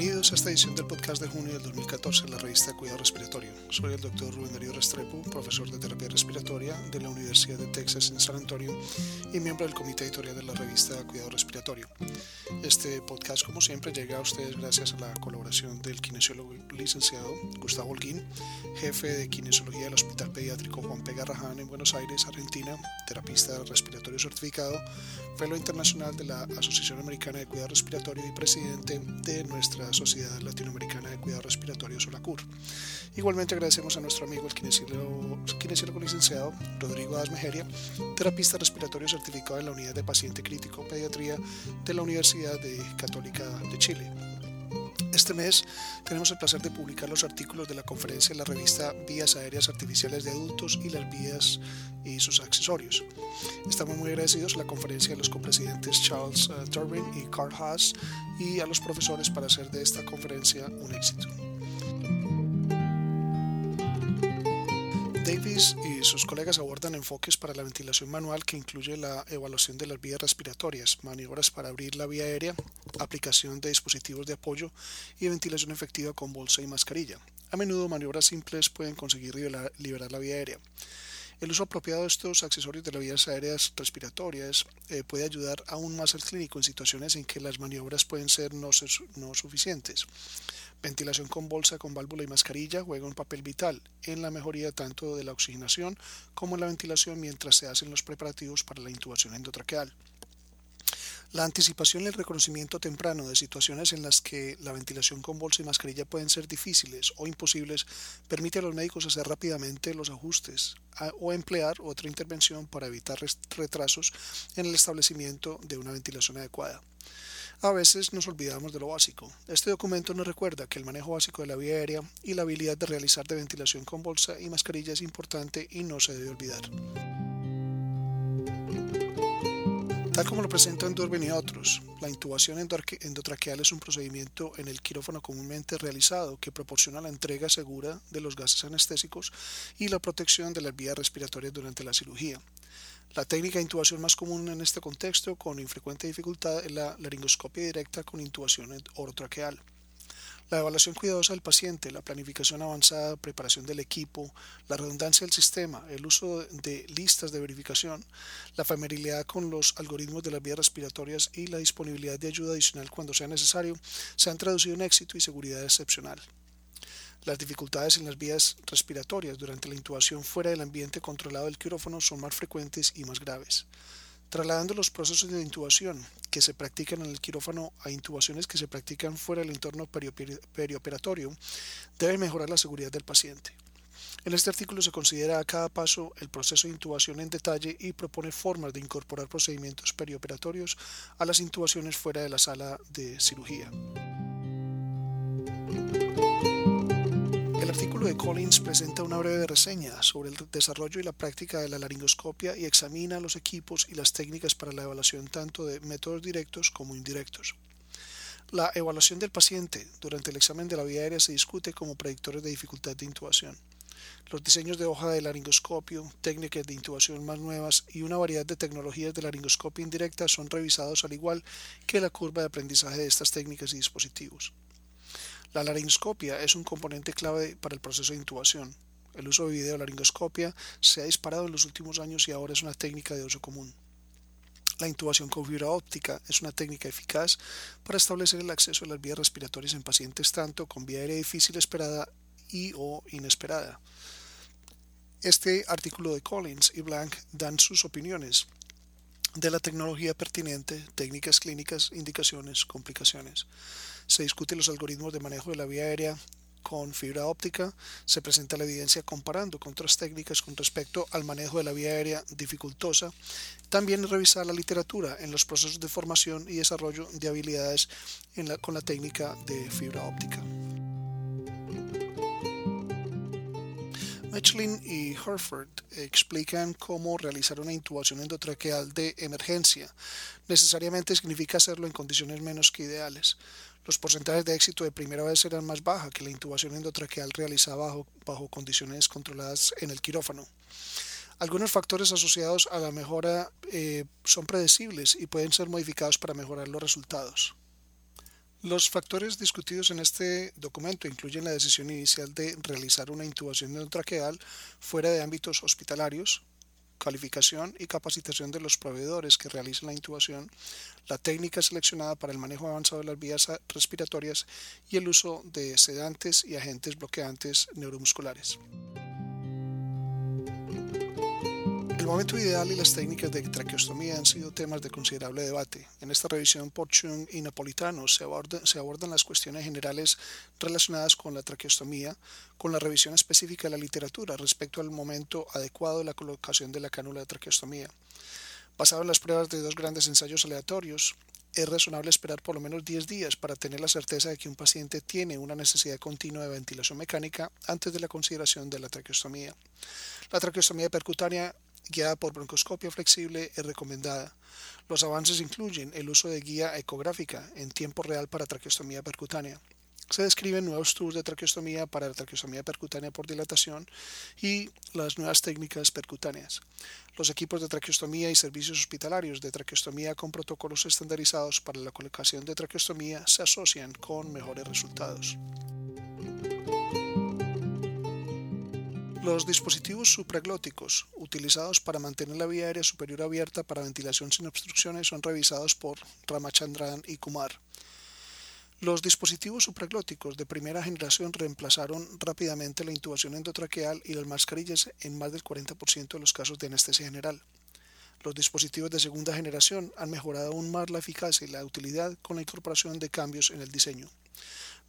Bienvenidos a esta edición del podcast de junio del 2014 de la revista Cuidado Respiratorio. Soy el doctor Rubén Darío Restrepo, profesor de terapia respiratoria de la Universidad de Texas en San Antonio y miembro del comité editorial de la revista Cuidado Respiratorio. Este podcast, como siempre, llega a ustedes gracias a la colaboración del kinesiólogo licenciado Gustavo Holguín, jefe de kinesiología del Hospital Pediátrico Juan P. Garrahan en Buenos Aires, Argentina, terapista respiratorio certificado, fellow internacional de la Asociación Americana de Cuidado Respiratorio y presidente de nuestra Sociedad Latinoamericana de Cuidado Respiratorio, SOLACUR. Igualmente agradecemos a nuestro amigo el kinesiólogo, licenciado Rodrigo Asmejeria, terapista respiratorio certificado en la Unidad de Paciente Crítico Pediatría de la Universidad de Católica de Chile. Este mes tenemos el placer de publicar los artículos de la conferencia en la revista Vías Aéreas Artificiales de Adultos y las vías y sus accesorios. Estamos muy agradecidos a la conferencia de los copresidentes Charles uh, Turbin y Carl Haas y a los profesores para hacer de esta conferencia un éxito. Davis y sus colegas abordan enfoques para la ventilación manual que incluye la evaluación de las vías respiratorias, maniobras para abrir la vía aérea, aplicación de dispositivos de apoyo y ventilación efectiva con bolsa y mascarilla. A menudo maniobras simples pueden conseguir liberar, la vía aérea. El uso apropiado de estos accesorios de las vías aéreas respiratorias eh, puede ayudar aún más al clínico en situaciones en que las maniobras pueden ser no, no suficientes. Ventilación con bolsa, con válvula y mascarilla juega un papel vital en la mejoría tanto de la oxigenación como en la ventilación mientras se hacen los preparativos para la intubación endotraqueal. La anticipación y el reconocimiento temprano de situaciones en las que la ventilación con bolsa y mascarilla pueden ser difíciles o imposibles permite a los médicos hacer rápidamente los ajustes o emplear otra intervención para evitar retrasos en el establecimiento de una ventilación adecuada. A veces nos olvidamos de lo básico. Este documento nos recuerda que el manejo básico de la vía aérea y la habilidad de realizar de ventilación con bolsa y mascarilla es importante y no se debe olvidar. Tal como lo presentan Durbin y otros, la intubación endotraqueal es un procedimiento en el quirófano comúnmente realizado que proporciona la entrega segura de los gases anestésicos y la protección de las vías respiratorias durante la cirugía. La técnica de intubación más común en este contexto, con infrecuente dificultad, es la laringoscopia directa con intubación orotraqueal. La evaluación cuidadosa del paciente, la planificación avanzada, preparación del equipo, la redundancia del sistema, el uso de listas de verificación, la familiaridad con los algoritmos de las vías respiratorias y la disponibilidad de ayuda adicional cuando sea necesario se han traducido en éxito y seguridad excepcional. Las dificultades en las vías respiratorias durante la intubación fuera del ambiente controlado del quirófano son más frecuentes y más graves. Trasladando los procesos de intubación que se practican en el quirófano a intubaciones que se practican fuera del entorno perioperatorio, debe mejorar la seguridad del paciente. En este artículo se considera a cada paso el proceso de intubación en detalle y propone formas de incorporar procedimientos perioperatorios a las intubaciones fuera de la sala de cirugía. El artículo de Collins presenta una breve reseña sobre el desarrollo y la práctica de la laringoscopia y examina los equipos y las técnicas para la evaluación tanto de métodos directos como indirectos. La evaluación del paciente durante el examen de la vía aérea se discute como predictores de dificultad de intubación. Los diseños de hoja de laringoscopio, técnicas de intubación más nuevas y una variedad de tecnologías de laringoscopia indirecta son revisados al igual que la curva de aprendizaje de estas técnicas y dispositivos. La laringoscopia es un componente clave para el proceso de intubación. El uso de videolaringoscopia se ha disparado en los últimos años y ahora es una técnica de uso común. La intubación con fibra óptica es una técnica eficaz para establecer el acceso a las vías respiratorias en pacientes tanto con vía aérea difícil esperada y o inesperada. Este artículo de Collins y Blank dan sus opiniones de la tecnología pertinente, técnicas clínicas, indicaciones, complicaciones se discuten los algoritmos de manejo de la vía aérea con fibra óptica, se presenta la evidencia comparando con otras técnicas con respecto al manejo de la vía aérea dificultosa, también revisar la literatura en los procesos de formación y desarrollo de habilidades con la técnica de fibra óptica. Michelin y Herford explican cómo realizar una intubación endotraqueal de emergencia. Necesariamente significa hacerlo en condiciones menos que ideales. Los porcentajes de éxito de primera vez serán más bajos que la intubación endotraqueal realizada bajo, bajo condiciones controladas en el quirófano. Algunos factores asociados a la mejora eh, son predecibles y pueden ser modificados para mejorar los resultados. Los factores discutidos en este documento incluyen la decisión inicial de realizar una intubación endotraqueal fuera de ámbitos hospitalarios, calificación y capacitación de los proveedores que realizan la intubación, la técnica seleccionada para el manejo avanzado de las vías respiratorias y el uso de sedantes y agentes bloqueantes neuromusculares. Momento ideal y las técnicas de traqueostomía han sido temas de considerable debate. En esta revisión por Chung y Napolitano se, se abordan las cuestiones generales relacionadas con la traqueostomía, con la revisión específica de la literatura respecto al momento adecuado de la colocación de la cánula de traqueostomía. Basado en las pruebas de dos grandes ensayos aleatorios, es razonable esperar por lo menos 10 días para tener la certeza de que un paciente tiene una necesidad continua de ventilación mecánica antes de la consideración de la traqueostomía. La traqueostomía percutánea guiada por broncoscopia flexible es recomendada. Los avances incluyen el uso de guía ecográfica en tiempo real para traqueostomía percutánea. Se describen nuevos tubos de traqueostomía para la traqueostomía percutánea por dilatación y las nuevas técnicas percutáneas. Los equipos de traqueostomía y servicios hospitalarios de traqueostomía con protocolos estandarizados para la colocación de traqueostomía se asocian con mejores resultados. Los dispositivos supraglóticos utilizados para mantener la vía aérea superior abierta para ventilación sin obstrucciones son revisados por Ramachandran y Kumar. Los dispositivos supraglóticos de primera generación reemplazaron rápidamente la intubación endotraqueal y las mascarillas en más del 40% de los casos de anestesia general. Los dispositivos de segunda generación han mejorado aún más la eficacia y la utilidad con la incorporación de cambios en el diseño.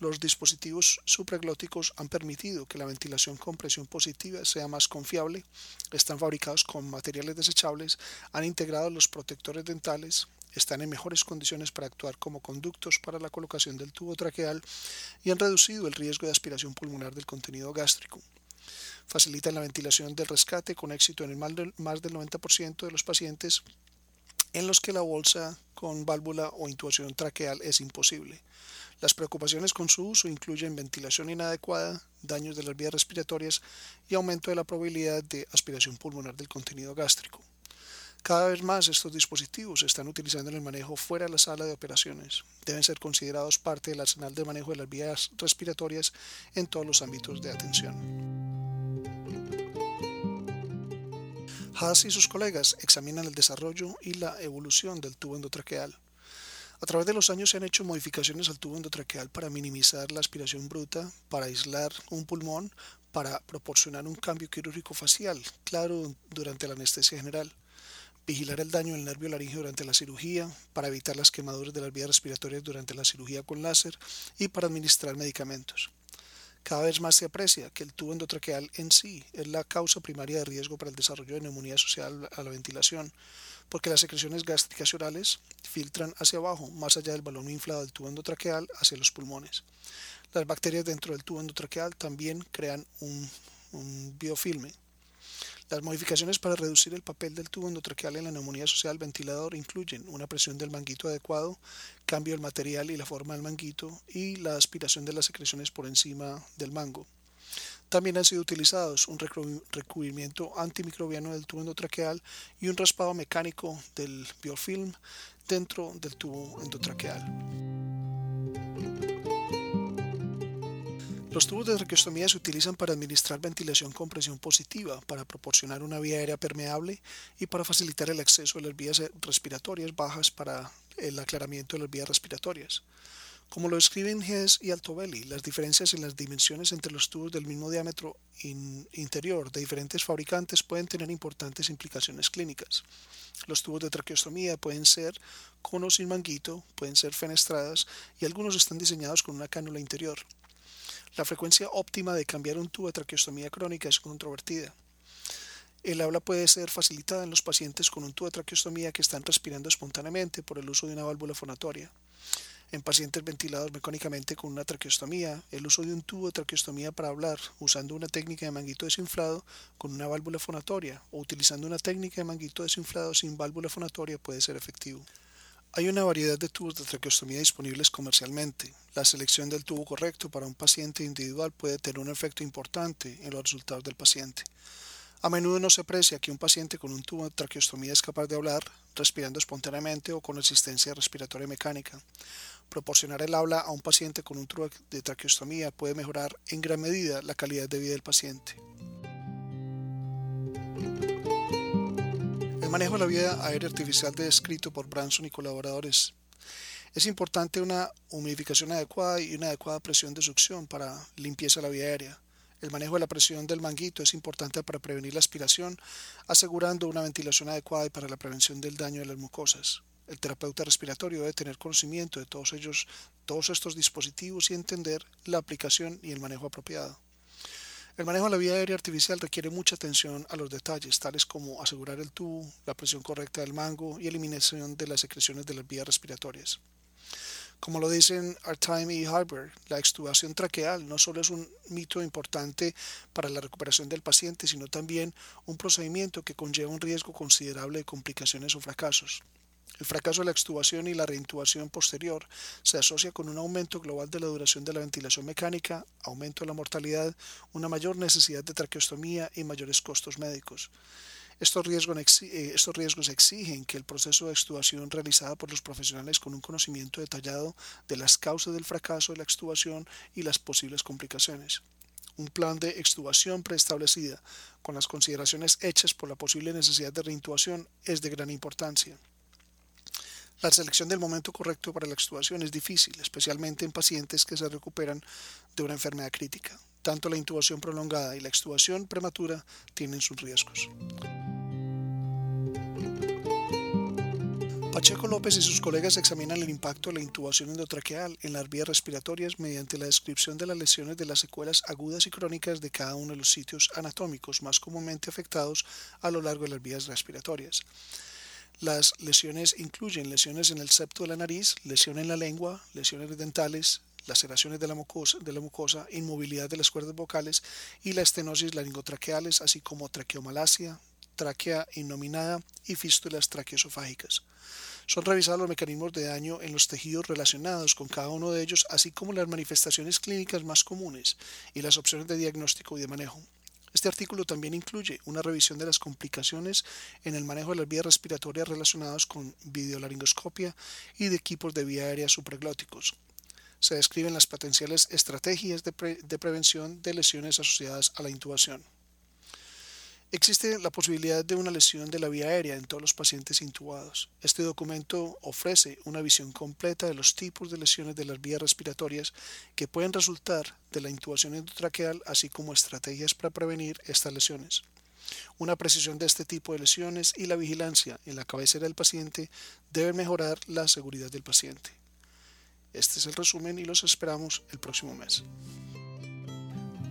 Los dispositivos supraglóticos han permitido que la ventilación con presión positiva sea más confiable, están fabricados con materiales desechables, han integrado los protectores dentales, están en mejores condiciones para actuar como conductos para la colocación del tubo traqueal y han reducido el riesgo de aspiración pulmonar del contenido gástrico. Facilitan la ventilación del rescate con éxito en el más del 90% de los pacientes en los que la bolsa con válvula o intubación traqueal es imposible. Las preocupaciones con su uso incluyen ventilación inadecuada, daños de las vías respiratorias y aumento de la probabilidad de aspiración pulmonar del contenido gástrico. Cada vez más estos dispositivos se están utilizando en el manejo fuera de la sala de operaciones. Deben ser considerados parte del arsenal de manejo de las vías respiratorias en todos los ámbitos de atención. Haas y sus colegas examinan el desarrollo y la evolución del tubo endotraqueal. A través de los años se han hecho modificaciones al tubo endotraqueal para minimizar la aspiración bruta, para aislar un pulmón, para proporcionar un cambio quirúrgico facial, claro, durante la anestesia general, vigilar el daño del nervio laríngeo durante la cirugía, para evitar las quemaduras de las vías respiratorias durante la cirugía con láser y para administrar medicamentos. Cada vez más se aprecia que el tubo endotraqueal en sí es la causa primaria de riesgo para el desarrollo de neumonía asociada a la ventilación, porque las secreciones gástricas y orales filtran hacia abajo, más allá del balón inflado del tubo endotraqueal, hacia los pulmones. Las bacterias dentro del tubo endotraqueal también crean un, biofilme. Las modificaciones para reducir el papel del tubo endotraqueal en la neumonía asociada al ventilador incluyen una presión del manguito adecuado, cambio del material y la forma del manguito y la aspiración de las secreciones por encima del mango. También han sido utilizados un recubrimiento antimicrobiano del tubo endotraqueal y un raspado mecánico del biofilm dentro del tubo endotraqueal. Los tubos de traqueostomía se utilizan para administrar ventilación con presión positiva, para proporcionar una vía aérea permeable y para facilitar el acceso a las vías respiratorias bajas para el aclaramiento de las vías respiratorias. Como lo describen Hess y Altobelli, las diferencias en las dimensiones entre los tubos del mismo diámetro interior de diferentes fabricantes pueden tener importantes implicaciones clínicas. Los tubos de traqueostomía pueden ser con o sin manguito, pueden ser fenestradas y algunos están diseñados con una cánula interior. La frecuencia óptima de cambiar un tubo de traqueostomía crónica es controvertida. El habla puede ser facilitada en los pacientes con un tubo de traqueostomía que están respirando espontáneamente por el uso de una válvula fonatoria en pacientes ventilados mecánicamente con una traqueostomía, el uso de un tubo de traqueostomía para hablar usando una técnica de manguito desinflado con una válvula fonatoria o utilizando una técnica de manguito desinflado sin válvula fonatoria puede ser efectivo. Hay una variedad de tubos de traqueostomía disponibles comercialmente. La selección del tubo correcto para un paciente individual puede tener un efecto importante en los resultados del paciente. A menudo no se aprecia que un paciente con un tubo de traqueostomía es capaz de hablar respirando espontáneamente o con asistencia respiratoria mecánica. Proporcionar el habla a un paciente con un tubo de traqueostomía puede mejorar en gran medida la calidad de vida del paciente. El manejo de la vía aérea artificial descrito por Branson y colaboradores. Es importante una humidificación adecuada y una adecuada presión de succión para limpieza de la vía aérea. El manejo de la presión del manguito es importante para prevenir la aspiración, asegurando una ventilación adecuada y para la prevención del daño de las mucosas. El terapeuta respiratorio debe tener conocimiento de todos ellos, todos estos dispositivos y entender la aplicación y el manejo apropiado. El manejo de la vía aérea artificial requiere mucha atención a los detalles, tales como asegurar el tubo, la presión correcta del mango y eliminación de las secreciones de las vías respiratorias. Como lo dicen Artime y Harber, la extubación traqueal no solo es un mito importante para la recuperación del paciente, sino también un procedimiento que conlleva un riesgo considerable de complicaciones o fracasos. El fracaso de la extubación y la reintubación posterior se asocia con un aumento global de la duración de la ventilación mecánica, aumento de la mortalidad, una mayor necesidad de traqueostomía y mayores costos médicos. Estos riesgos, eh, exigen que el proceso de extubación realizado por los profesionales con un conocimiento detallado de las causas del fracaso de la extubación y las posibles complicaciones. Un plan de extubación preestablecida con las consideraciones hechas por la posible necesidad de reintubación es de gran importancia. La selección del momento correcto para la extubación es difícil, especialmente en pacientes que se recuperan de una enfermedad crítica. Tanto la intubación prolongada y la extubación prematura tienen sus riesgos. Pacheco López y sus colegas examinan el impacto de la intubación endotraqueal en las vías respiratorias mediante la descripción de las lesiones de las secuelas agudas y crónicas de cada uno de los sitios anatómicos más comúnmente afectados a lo largo de las vías respiratorias. Las lesiones incluyen lesiones en el septo de la nariz, lesión en la lengua, lesiones dentales, laceraciones de la mucosa, de la mucosa inmovilidad de las cuerdas vocales y la estenosis laringotraqueales, así como traqueomalacia, tráquea innominada y fístulas traqueosofágicas. Son revisados los mecanismos de daño en los tejidos relacionados con cada uno de ellos, así como las manifestaciones clínicas más comunes y las opciones de diagnóstico y de manejo. Este artículo también incluye una revisión de las complicaciones en el manejo de las vías respiratorias relacionadas con videolaringoscopia y de equipos de vía aérea supraglóticos. Se describen las potenciales estrategias de, de prevención de lesiones asociadas a la intubación. Existe la posibilidad de una lesión de la vía aérea en todos los pacientes intubados. Este documento ofrece una visión completa de los tipos de lesiones de las vías respiratorias que pueden resultar de la intubación endotraqueal, así como estrategias para prevenir estas lesiones. Una precisión de este tipo de lesiones y la vigilancia en la cabecera del paciente deben mejorar la seguridad del paciente. Este es el resumen y los esperamos el próximo mes.